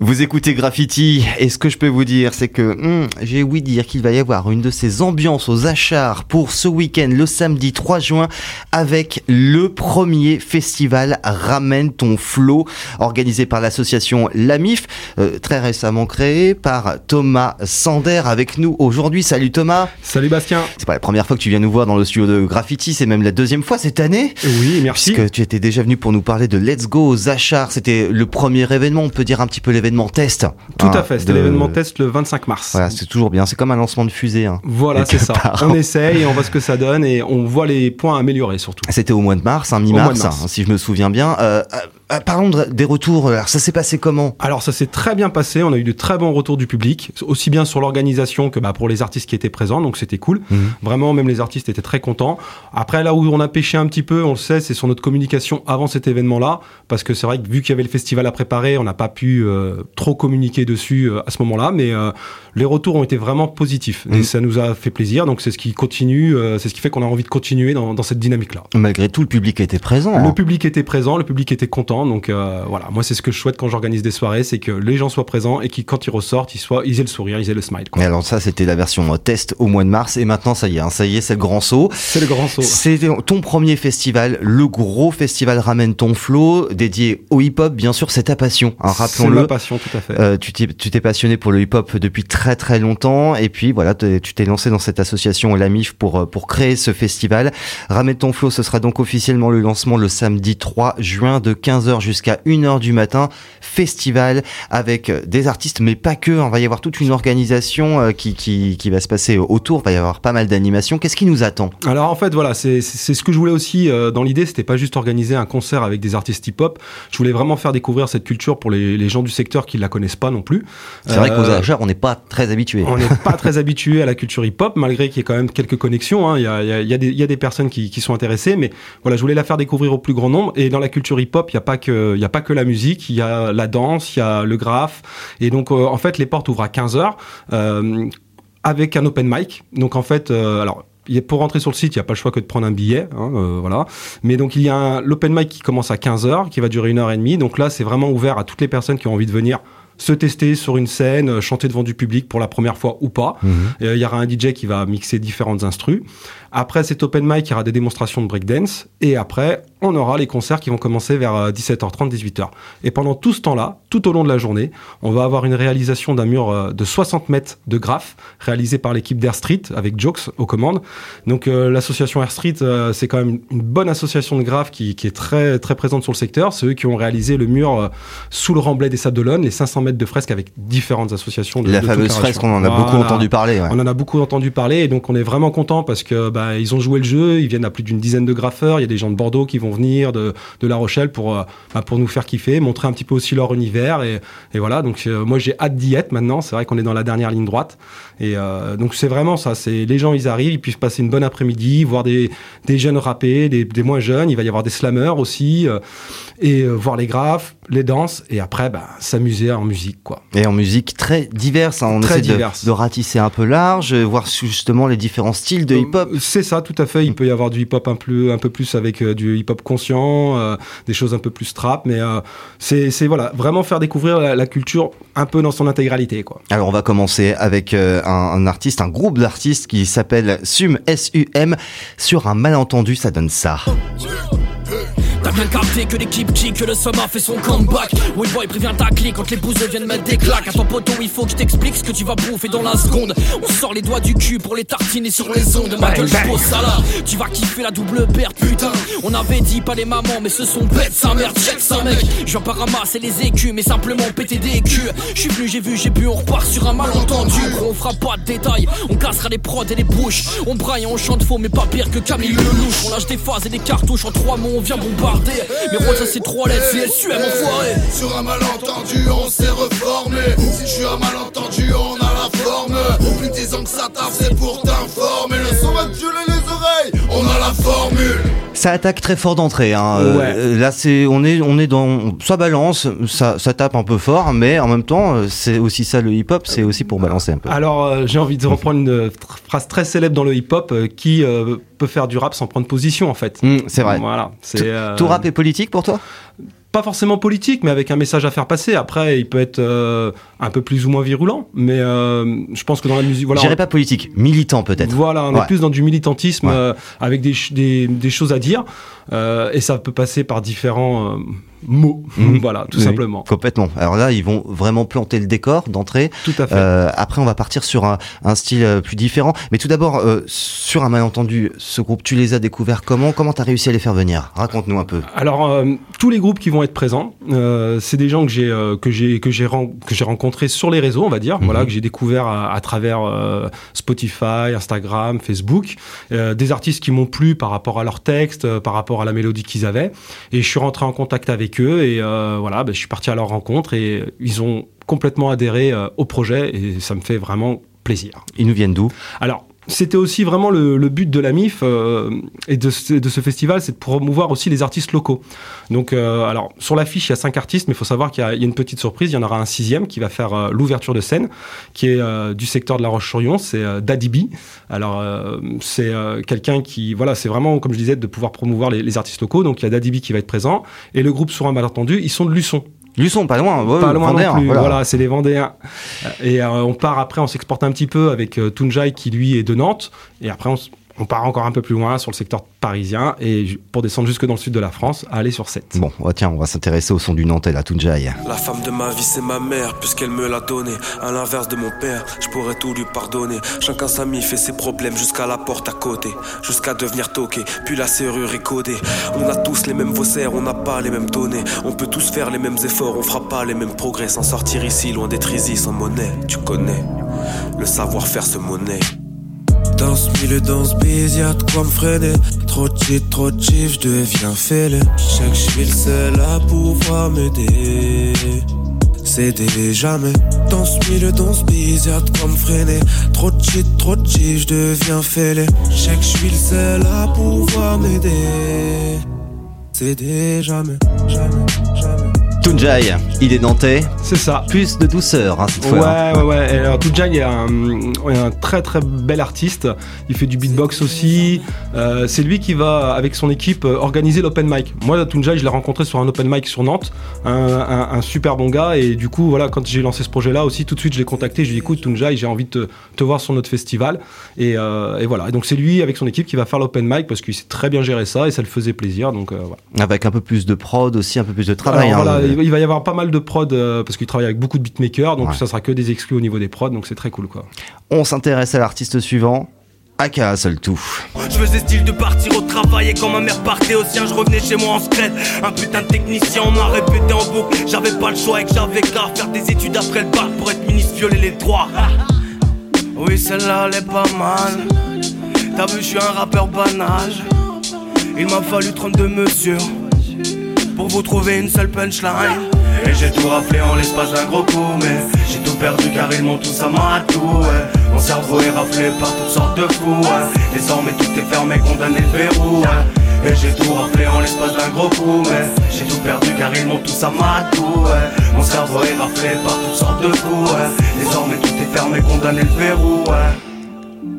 Vous écoutez Graffiti et ce que je peux vous dire, c'est que hmm, j'ai ouï dire qu'il va y avoir une de ces ambiances aux achars pour ce week-end, le samedi 3 juin, avec le premier festival Ramène ton flow, organisé par l'association Lamif, euh, très récemment créé par Thomas Sander avec nous aujourd'hui. Salut Thomas. Salut Bastien. C'est pas la première fois que tu viens nous voir dans le studio de Graffiti, c'est même la deuxième fois cette année. Oui, merci. Puisque tu étais déjà venu pour nous parler de Let's Go aux achars. C'était le premier événement, on peut dire un petit peu l'événement test. Tout hein, à fait, c'était de- l'événement test le 25 mars. Voilà, c'est toujours bien. C'est comme un lancement de fusée. hein. Voilà, c'est ça. part. On essaye et on voit ce que ça donne et on voit les points à améliorer surtout. C'était au mois de mars, hein, mi-mars, si je me souviens bien. Euh, euh, euh, parlons de- des retours. Alors, ça s'est passé comment Alors ça s'est très bien passé, on a eu de très bons retours du public, aussi bien sur l'organisation que bah, pour les artistes qui étaient présents, donc c'était cool. Vraiment, même les artistes étaient très contents. Après, là où on a pêché un petit peu, on le sait, c'est sur notre communication avant cet événement-là, parce que c'est vrai que vu qu'il y avait le festival à préparer, on n'a pas pu euh, trop communiquer dessus euh, à ce moment-là, mais euh, les retours ont été vraiment positifs Mhm. et ça nous a fait plaisir. Donc c'est ce qui continue, euh, c'est ce qui fait qu'on a envie de continuer dans, dans cette dynamique-là. Malgré tout, le public était présent. Le hein. public était présent, le public était content, donc euh, voilà. Moi, c'est ce que je souhaite quand j'organise des soirées, c'est que les gens soient présents et qu'ils, quand ils ressortent, ils soient, ils aient le sourire, ils aient le smile. quoi. Mais alors ça, c'était la version euh, test au mois de mars. Et maintenant, ça y est, hein, ça y est, c'est le grand saut. C'est le grand saut. C'était ton premier festival, le gros festival Ramène ton flow, dédié au hip-hop, bien sûr, c'est ta passion, hein, C'est rappelons-le. ma passion, tout à fait. Euh, tu t'es passionné pour le hip-hop depuis très très longtemps et puis voilà tu t'es lancé dans cette association Lamif pour euh, pour créer ce festival. Ramène ton flow, ce sera donc officiellement le lancement le samedi 3 juin de 15h jusqu'à 1h du matin. Festival avec euh, des artistes mais pas que, hein. il va y avoir toute une organisation euh, qui, qui qui va se passer autour, il va y avoir pas mal d'animations. Qu'est-ce qui nous attend? Alors en fait, voilà, c'est, ce que je voulais aussi euh, dans l'idée. C'était pas juste organiser un concert avec des artistes hip-hop. Je voulais vraiment faire découvrir cette culture pour les, les gens du secteur qui la connaissent pas non plus. C'est vrai qu'aux agents, on n'est pas très habitués. On n'est pas très habitué à la culture hip-hop, malgré qu'il y ait quand même quelques connexions. hein. Il, y a, il, y y il y a des personnes qui, qui sont intéressées, mais voilà, je voulais la faire découvrir au plus grand nombre. Et dans la culture hip-hop, il n'y a pas que, il y a pas que la musique, il y a la danse, il y a le graphe. Et donc, euh, en fait, les portes ouvrent à 15 heures euh, avec un open mic. Donc, en fait, euh, alors. Pour rentrer sur le site, il n'y a pas le choix que de prendre un billet, hein, voilà. Mais donc il y a l'open mic qui commence à 15 heures, qui va durer une heure et demie. Donc là, c'est vraiment ouvert à toutes les personnes qui ont envie de venir se tester sur une scène, euh, chanter devant du public pour la première fois ou pas. Mhm. Euh, Il y aura un DJ qui va mixer différentes instrus. Après cet open mic, il y aura des démonstrations de breakdance. Et après, on aura les concerts qui vont commencer vers euh, 17h30, 18h. Et pendant tout ce temps-là, tout au long de la journée, on va avoir une réalisation d'un mur euh, de 60 mètres de graphe réalisé par l'équipe d'Air Street avec Jokes aux commandes. Donc euh, l'association Air Street, euh, c'est quand même une bonne association de graphes qui, qui est très, très présente sur le secteur. C'est eux qui ont réalisé le mur euh, sous le remblai des Sables d'Olonne, les 500 mètres de fresques avec différentes associations. De, La de fameuse fresque, on en a Voilà. beaucoup entendu parler. ouais. On en a beaucoup entendu parler et donc on est vraiment content parce que bah, ils ont joué le jeu, ils viennent à plus d'une dizaine de graffeurs, il y a des gens de Bordeaux qui vont venir, de, de La Rochelle pour, euh, bah, pour nous faire kiffer, montrer un petit peu aussi leur univers et, et voilà. Donc euh, moi j'ai hâte d'y être maintenant. C'est vrai qu'on est dans la dernière ligne droite et euh, donc c'est vraiment ça. C'est les gens ils arrivent, ils puissent passer une bonne après-midi, voir des, des jeunes rapper, des, des moins jeunes. Il va y avoir des slammers aussi euh, et voir les graphes, les danses et après bah, s'amuser en musique quoi. Et en musique très diverse, hein. on Très essaie de- diverse. De, ratisser un peu large, euh, voir justement les différents styles de hip-hop. Euh, C'est ça, tout à fait. Il peut y avoir du hip-hop un peu, un peu plus avec euh, du hip-hop conscient, euh, des choses un peu plus trap, mais euh, c'est c'est, voilà, vraiment faire découvrir la, la culture un peu dans son intégralité, quoi. Alors on va commencer avec euh, un, un artiste, un groupe d'artistes qui s'appelle SUM, S-U-M. Sur un malentendu, ça donne ça. T'as bien capté que l'équipe kick, que le Soma fait son comeback. Oui, boy, préviens ta clique quand les bouseux viennent mettre des claques. À ton poteau, il faut que je t'explique ce que tu vas bouffer dans la seconde. On sort les doigts du cul pour les tartiner sur les ondes. Ma gueule, je ça. Tu vas kiffer la double perte, putain. On avait dit pas les mamans, mais ce sont bêtes, sa merde, check ça, mec. Je viens pas ramasser les écus, mais simplement péter des culs. Je suis venu, j'ai vu, j'ai bu, on repart sur un malentendu. On fera pas de détails. On cassera les prods et les bouches. On braille, on chante faux, mais pas pire que Camille Lelouch. On lâche des phases et des cartouches en trois mots, on vient bombarder. Mais roi, ça c'est trois lettres, c'est SUM, enfoiré. Sur un malentendu, on s'est reformé. Si je suis un malentendu, on a la forme. Plus disant que ça tape, c'est pour t'informer. Ça attaque très fort d'entrée. Hein. Euh, Ouais. là, c'est on est on est dans ça balance, ça ça tape un peu fort, mais en même temps, euh, c'est aussi ça le hip-hop, c'est aussi pour balancer un peu. Alors, euh, j'ai envie de reprendre une euh, phrase très célèbre dans le hip-hop euh, qui euh, peut faire du rap sans prendre position, en fait. Hmm, c'est vrai. Voilà. C'est, euh, Tout rap est politique pour toi? Pas forcément politique, mais avec un message à faire passer. Après, il peut être euh, un peu plus ou moins virulent, mais euh, je pense que dans la musique, voilà, Je dirais pas politique, militant peut-être. voilà, on Ouais. est plus dans du militantisme Ouais. euh, avec des, des, des choses à dire, euh, et ça peut passer par différents mots, Mhm. voilà, tout Oui, simplement. Complètement. Alors là, ils vont vraiment planter le décor d'entrée. Tout à fait. Euh, après, on va partir sur un, un style plus différent. Mais tout d'abord, euh, sur un malentendu, ce groupe, tu les as découverts comment? Comment t'as réussi à les faire venir? Raconte-nous un peu. Alors euh, tous les groupes qui vont être présents, c'est des gens que j'ai que j'ai que j'ai ren- rencontrés sur les réseaux, on va dire, Mhm. voilà que j'ai découvert à, à travers euh, Spotify, Instagram, Facebook, euh, des artistes qui m'ont plu par rapport à leur texte, euh, par rapport à la mélodie qu'ils avaient, et je suis rentré en contact avec eux et voilà, ben, je suis parti à leur rencontre et ils ont complètement adhéré au projet et ça me fait vraiment plaisir. Ils nous viennent d'où? Alors, c'était aussi vraiment le, but de la MIF euh, et de ce, festival, c'est de promouvoir aussi les artistes locaux. Donc, euh, alors sur l'affiche, il y a cinq artistes, mais il faut savoir qu'il y, a- une petite surprise. Il y en aura un sixième qui va faire euh, l'ouverture de scène, qui est euh, du secteur de La Roche-sur-Yon. C'est B. Alors, c'est quelqu'un qui, voilà, c'est vraiment, comme je disais, de pouvoir promouvoir les, artistes locaux. Donc, il y a Daddy B qui va être présent et le groupe un malentendu, ils sont de Luçon. Luçon, pas loin. ouais, Pas loin Vendéen, non plus. voilà. Voilà, c'est les Vendéens. Et euh, on part après, on s'exporte un petit peu avec euh, Tunjai qui lui est de Nantes. Et après, on, on part encore un peu plus loin sur le secteur parisien et pour descendre jusque dans le sud de la France, à aller sur 7. Bon, ouais, tiens, on va s'intéresser au son du Nantais, la Tunjai. La femme de ma vie c'est ma mère puisqu'elle me l'a donné À l'inverse de mon père je pourrais tout lui pardonner. Chacun sa mie fait ses problèmes jusqu'à la porte à côté Jusqu'à devenir toqué puis la serrure est codée. On a tous les mêmes faussaires on n'a pas les mêmes données. On peut tous faire les mêmes efforts on fera pas les mêmes progrès. Sans sortir ici loin d'être easy sans monnaie Tu connais. Le savoir-faire se monnaie dans ce milieu, dans ce biz, y'a de quoi me. Trop shit, trop chiffres, je deviens fêlé. Je sais que je suis le seul à pouvoir m'aider. Céder jamais. Dans ce milieu, dans ce biz, y'a de quoi me. Trop shit, trop chiffres, je deviens fêlé. Je sais que je suis le seul à pouvoir m'aider. Céder jamais, jamais, jamais. Tunjai, il est Nantais. C'est ça. Plus de douceur, hein, cette Ouais, fois. hein. ouais, ouais. Et alors, Tunjai est un, est un très très bel artiste. Il fait du beatbox aussi. Euh, c'est lui qui va, avec son équipe, euh, organiser l'open mic. Moi, Tunjai, je l'ai rencontré sur un open mic sur Nantes. Un, un- un super bon gars. Et du coup, voilà, quand j'ai lancé ce projet-là aussi, tout de suite, je l'ai contacté. Je lui ai dit, écoute, Tunjai, j'ai envie de te, te voir sur notre festival. Et, euh, et voilà. Et donc, c'est lui, avec son équipe, qui va faire l'open mic parce qu'il sait très bien gérer ça et ça le faisait plaisir. Donc, euh, voilà. Avec un peu plus de prod aussi, un peu plus de travail. Alors, hein. voilà, il va- y avoir pas mal de prod euh, parce qu'il travaille avec beaucoup de beatmakers, donc Ouais. ça sera que des exclus au niveau des prods, donc c'est très cool quoi. On s'intéresse à l'artiste suivant. Aka seul tout. Je faisais style de partir au travail et quand ma mère partait au sien, je revenais chez moi en secret. Un putain de technicien, on m'a répété en boucle. J'avais pas le choix et que j'avais qu'à faire des études après le bac pour être ministre violer les droits. Oui, celle-là, elle est pas mal. T'as vu, je suis un rappeur banage. Il m'a fallu 32 mesures pour vous trouver une seule punchline. Et j'ai tout raflé en l'espace d'un gros coup, mais j'ai tout perdu car ils m'ont tous amadou. Ouais. Mon cerveau est raflé par toutes sortes de fous. Désormais tout est fermé, condamné le verrou. Et j'ai tout raflé en l'espace d'un gros coup, mais j'ai tout perdu car ils m'ont tous amadou. Ouais. Mon cerveau est raflé par toutes sortes de fous. Désormais tout est fermé, condamné le verrou.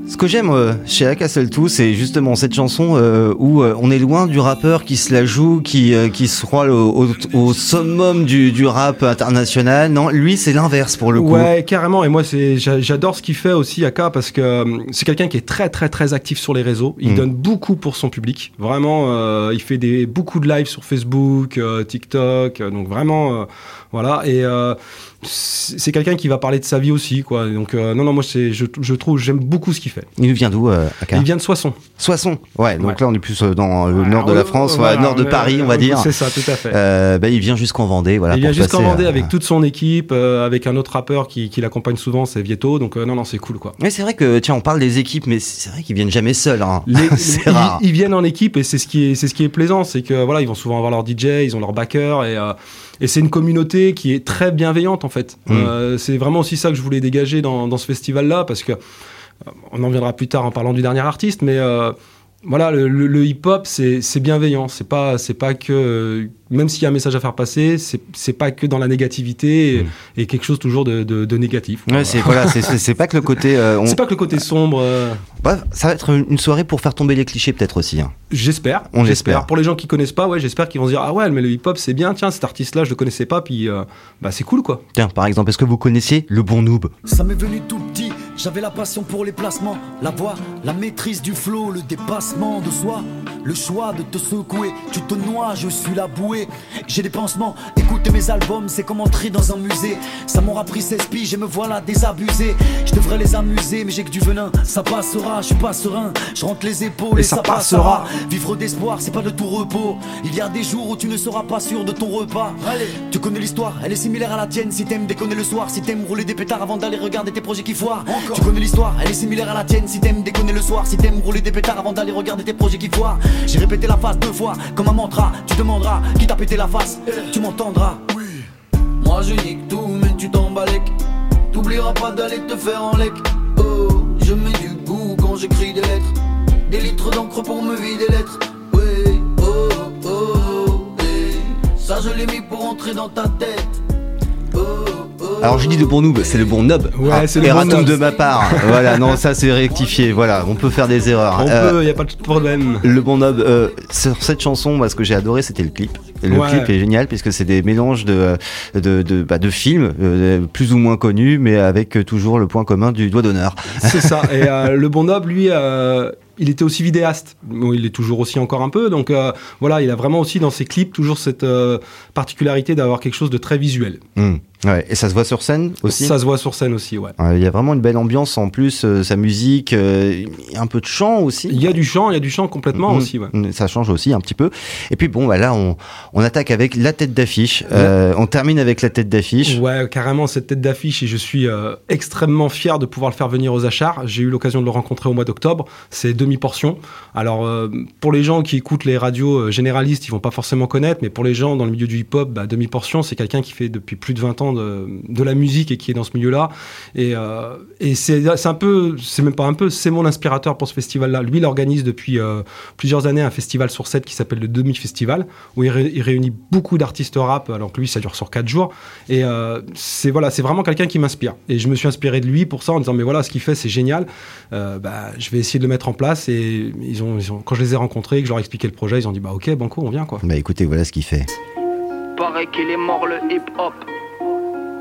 Ce que j'aime euh, chez Aka seul tout, c'est justement cette chanson euh, où euh, on est loin du rappeur qui se la joue, qui, euh, qui se croit au, au, au summum du, du rap international. Non, lui, c'est l'inverse pour le coup. Ouais, carrément. Et moi, c'est j'a- j'adore ce qu'il fait aussi, Aka, parce que euh, c'est quelqu'un qui est très, très, très actif sur les réseaux. Il Mm. donne beaucoup pour son public. Vraiment, euh, il fait des beaucoup de lives sur Facebook, euh, TikTok. donc vraiment, euh, voilà. Et euh, c'est quelqu'un qui va parler de sa vie aussi, quoi. Donc euh, non, non, moi, je, je trouve, j'aime beaucoup ce qu'il fait. Il vient d'où, euh, Il vient de Soissons. Soissons. Ouais, donc Ouais. là, on est plus euh, dans le nord de la France, voilà, nord de Paris, on va dire. C'est ça, tout à fait. Euh, bah, il vient jusqu'en Vendée, voilà. il vient jusqu'en Vendée avec toute son équipe, avec un autre rappeur qui, qui l'accompagne souvent, c'est Vieto. Donc non, non, c'est cool, quoi. Mais c'est vrai que, tiens, on parle des équipes, mais c'est vrai qu'ils viennent jamais seuls. Hein. C'est ils, rare. ils viennent en équipe et c'est ce qui est, c'est ce qui est plaisant, c'est que voilà, ils vont souvent avoir leur DJ, ils ont leur backer et, et c'est une communauté qui est très bienveillante en fait. Mm. Euh, c'est vraiment aussi ça que je voulais dégager dans, dans ce festival-là parce que euh, on en viendra plus tard en parlant du dernier artiste, mais euh, voilà, le, le- le hip-hop, c'est bienveillant. C'est pas, c'est pas que, même s'il y a un message à faire passer, c'est pas que dans la négativité et, Mm. et quelque chose toujours de, de, de négatif. Ouais, c'est voilà, c'est- pas que le côté. euh, on- C'est pas que le côté sombre. euh, Ouais, ça va être une soirée pour faire tomber les clichés peut-être aussi. hein. J'espère. On j'espère. l'espère. Pour les gens qui connaissent pas, ouais, j'espère qu'ils vont se dire ah ouais, mais le hip-hop c'est bien. Tiens, cet artiste-là, je le connaissais pas, puis euh, bah c'est cool quoi. Tiens, par exemple, est-ce que vous connaissiez le bon noob? Ça m'est venu tout petit, j'avais la passion pour les placements, la voix, la maîtrise du flow, le dépassement de soi, le choix de te secouer, tu te noies, je suis la bouée, j'ai des pansements, écouter mes albums, c'est comme entrer dans un musée, ça m'aura pris 16 piges et me voilà désabusé, je devrais les amuser, mais j'ai que du venin, ça passera, je suis pas serein, je rentre les épaules et, Et ça ça, passera. passera. Vivre d'espoir, c'est pas de tout repos. Il y a des jours où tu ne seras pas sûr de ton repas. Allez, tu connais l'histoire, elle est similaire à la tienne. Si t'aimes déconner le soir, si t'aimes rouler des pétards avant d'aller regarder tes projets qui foirent. Tu connais l'histoire, elle est similaire à la tienne. Si t'aimes déconner le soir, si t'aimes rouler des pétards avant d'aller regarder tes projets qui foirent. J'ai répété la phrase deux fois, comme un mantra. Tu demanderas qui t'a pété la face, tu m'entendras. Moi je nique tout, mais tu t'embalèques. T'oublieras pas d'aller te faire en lec. Oh, je mets du goût quand j'écris des lettres. Des litres d'encre pour me vider les lettres. Oui, oh, oh, hey. Ça je l'ai mis pour entrer dans ta tête. Oh, oh. Alors je dis le bon noob, c'est le bon nob. Ouais, Ah, c'est le bon nob. de ma part. voilà, non, ça c'est rectifié. Voilà, on peut faire des erreurs. On Euh, peut, y a pas de problème. Le bon nob, euh, sur cette chanson, moi, ce que j'ai adoré, c'était le clip. Le Ouais. clip est génial puisque c'est des mélanges de de de, bah, de films euh, plus ou moins connus, mais avec euh, toujours le point commun du doigt d'honneur. C'est ça. Et euh, le bon noble, lui, euh, il était aussi vidéaste. Bon, il est toujours aussi encore un peu. Donc euh, voilà, il a vraiment aussi dans ses clips toujours cette euh, particularité d'avoir quelque chose de très visuel. Hmm. Ouais, et ça se voit sur scène aussi? Ça se voit sur scène aussi, ouais. Ouais, Il y a vraiment une belle ambiance en plus, euh, sa musique, euh, un peu de chant aussi. Il y a du chant, il y a du chant complètement Mhm. aussi, ouais. Ça change aussi un petit peu. Et puis bon, bah là, on, on attaque avec la tête d'affiche. Euh, on termine avec la tête d'affiche. Ouais, carrément cette tête d'affiche et je suis extrêmement fier de pouvoir le faire venir aux achats. J'ai eu l'occasion de le rencontrer au mois d'octobre. C'est demi-portion. Alors pour les gens qui écoutent les radios généralistes, ils vont pas forcément connaître, mais pour les gens dans le milieu du hip-hop, bah, demi-portion, c'est quelqu'un qui fait depuis plus de 20 ans de, de la musique et qui est dans ce milieu-là. Et, euh, et c'est c'est un peu, c'est même pas un peu, c'est mon inspirateur pour ce festival-là. Lui, il organise depuis euh, plusieurs années un festival sur 7 qui s'appelle le Demi-Festival, où il, ré- il réunit beaucoup d'artistes rap, alors que lui, ça dure sur 4 jours. Et euh, c'est voilà, c'est vraiment quelqu'un qui m'inspire. Et je me suis inspiré de lui pour ça en disant mais voilà, ce qu'il fait, c'est génial. Euh, bah, je vais essayer de le mettre en place. Et ils ont, ils ont- quand je les ai rencontrés, que je leur ai expliqué le projet, ils ont dit bah ok, banco, on vient quoi. Bah écoutez, voilà ce qu'il fait. Paraît qu'il est mort le hip-hop.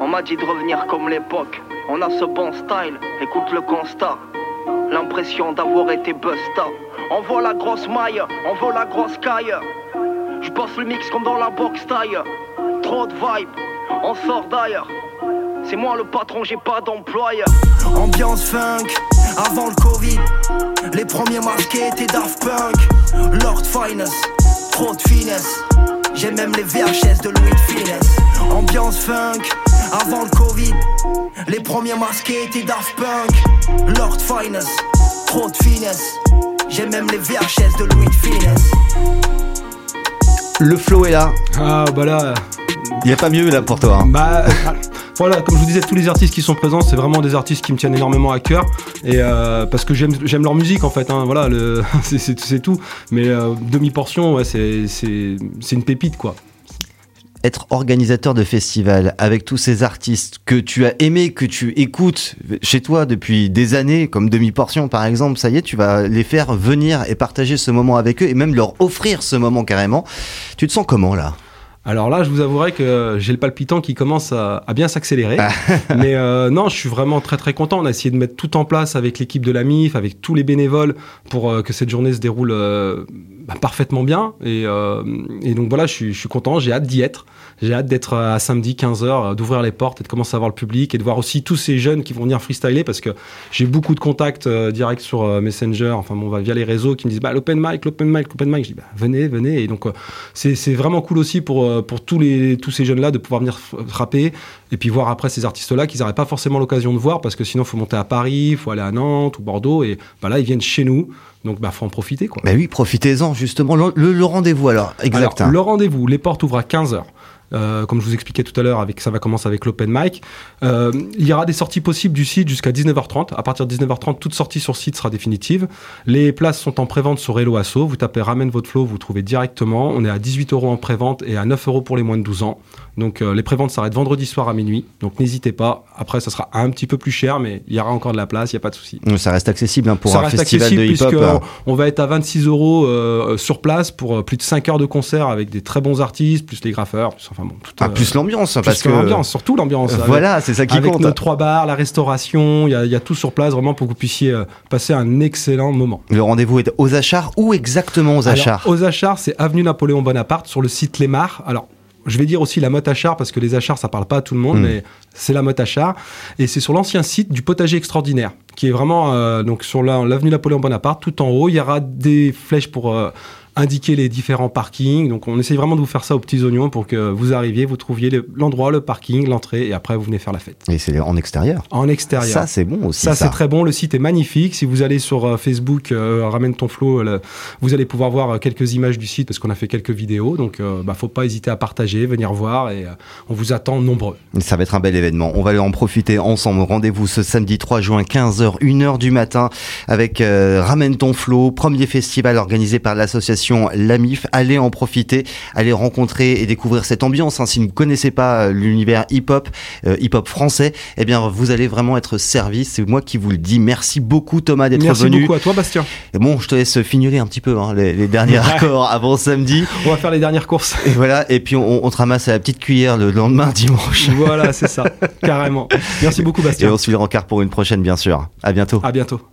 On m'a dit de revenir comme l'époque. On a ce bon style, écoute le constat. L'impression d'avoir été busta. On voit la grosse maille, on voit la grosse caille. Je bosse le mix comme dans la box taille. Trop de vibe, on sort d'ailleurs. C'est moi le patron, j'ai pas d'employeur. Ambiance funk, avant le Covid. Les premiers masqués étaient Daft Punk. Lord Finest, trop de finesse. J'ai même les VHS de Louis de. Ambiance funk, avant le Covid. Les premiers masqués étaient Daft Punk. Lord Finest, trop de finesse. J'ai même les VHS de Louis de Finesse. Le flow est là. Ah bah là, Il n'y a pas mieux là pour toi. hein. Bah voilà, comme je vous disais, tous les artistes qui sont présents, c'est vraiment des artistes qui me tiennent énormément à cœur et euh, parce que j'aime j'aime leur musique en fait. hein, voilà, c'est- tout. Mais euh, demi portion, ouais, c'est une pépite quoi. Être organisateur de festival avec tous ces artistes que tu as aimés, que tu écoutes chez toi depuis des années, comme Demi-Portion par exemple, ça y est, tu vas les faire venir et partager ce moment avec eux et même leur offrir ce moment carrément. Tu te sens comment là? Alors là, je vous avouerai que j'ai le palpitant qui commence à, à bien s'accélérer. Mais euh, non, je suis vraiment très très content. On a essayé de mettre tout en place avec l'équipe de la MIF, avec tous les bénévoles, pour euh, que cette journée se déroule euh, bah, parfaitement bien. Et, et donc voilà, je suis, je suis content, j'ai hâte d'y être. J'ai hâte d'être à samedi 15h, d'ouvrir les portes et de commencer à voir le public et de voir aussi tous ces jeunes qui vont venir freestyler parce que j'ai beaucoup de contacts euh, directs sur euh, Messenger, enfin bon, via les réseaux qui me disent bah, l'open mic, l'open mic, l'open mic. Je dis bah, venez, venez. Et donc euh, c'est vraiment cool aussi pour, euh, pour tous, les, tous ces jeunes-là de pouvoir venir frapper et puis voir après ces artistes-là qu'ils n'auraient pas forcément l'occasion de voir parce que sinon il faut monter à Paris, il faut aller à Nantes ou Bordeaux et bah, là ils viennent chez nous. Donc bah faut en profiter quoi. Bah oui, profitez-en justement. Le, le- le rendez-vous alors, exact. Alors, hein. le rendez-vous, les portes ouvrent à 15h. Euh, comme je vous expliquais tout à l'heure, avec ça va commencer avec l'open mic. Euh, il y aura des sorties possibles du site jusqu'à 19h30. À partir de 19h30, toute sortie sur site sera définitive. Les places sont en prévente sur Hello Asso. Vous tapez Ramène votre flow, vous trouvez directement. On est à 18 euros en prévente et à 9 euros pour les moins de 12 ans. Donc euh, les préventes s'arrêtent vendredi soir à minuit. Donc n'hésitez pas. Après, ça sera un petit peu plus cher, mais il y aura encore de la place, il n'y a pas de souci. Ça reste accessible hein, pour ça un reste festival accessible de hip-hop. hein. on va être à 26 euros sur place pour plus de 5 heures de concert avec des très bons artistes, plus les graffeurs, plus, enfin bon, tout, Ah, euh, plus l'ambiance, parce que que l'ambiance, surtout l'ambiance. avec- voilà, c'est ça qui avec compte. nos trois bars, la restauration, il y, a- il y a tout sur place vraiment pour que vous puissiez euh, passer un excellent moment. Le rendez-vous est aux Achars. Où exactement aux Achars? Alors, aux Achars, c'est avenue Napoléon Bonaparte sur le site Lémar. Alors, je vais dire aussi la motte Achard parce que les Achars, ça parle pas à tout le monde, Mm. mais c'est la motte Achard. Et c'est sur l'ancien site du potager extraordinaire, qui est vraiment euh, donc sur la- l'avenue Napoléon Bonaparte, tout en haut. Il y aura des flèches pour euh, indiquer les différents parkings. Donc, on essaye vraiment de vous faire ça aux petits oignons pour que vous arriviez, vous trouviez le- l'endroit, le parking, l'entrée, et après vous venez faire la fête. Et c'est en extérieur. En extérieur. Ça, c'est bon aussi. Ça, Ça, c'est très bon. Le site est magnifique. Si vous allez sur euh, Facebook, euh, ramène ton flow, le- vous allez pouvoir voir euh, quelques images du site parce qu'on a fait quelques vidéos. Donc, euh, bah, faut pas hésiter à partager, venir voir et euh, on vous attend nombreux. Ça va être un bel événement. On va en profiter ensemble. Rendez-vous ce samedi 3 juin, 15h, 1h du matin, avec euh, Ramène ton flow, premier festival organisé par l'association Lamif. Allez en profiter, allez rencontrer et découvrir cette ambiance. hein. Si vous ne connaissez pas euh, l'univers hip-hop, euh, hip-hop français, eh bien, vous allez vraiment être servi. C'est moi qui vous le dis. Merci beaucoup, Thomas, d'être Merci venu. beaucoup à toi, Bastien. Et bon, je te laisse fignoler un petit peu hein, les, les derniers accords avant samedi. On va faire les dernières courses. Et voilà. Et puis, on, on te ramasse à la petite cuillère le lendemain, dimanche. voilà, c'est ça. Carrément. Merci beaucoup, Et Bastien. on suit le rencard pour une prochaine, bien sûr. À bientôt. À bientôt.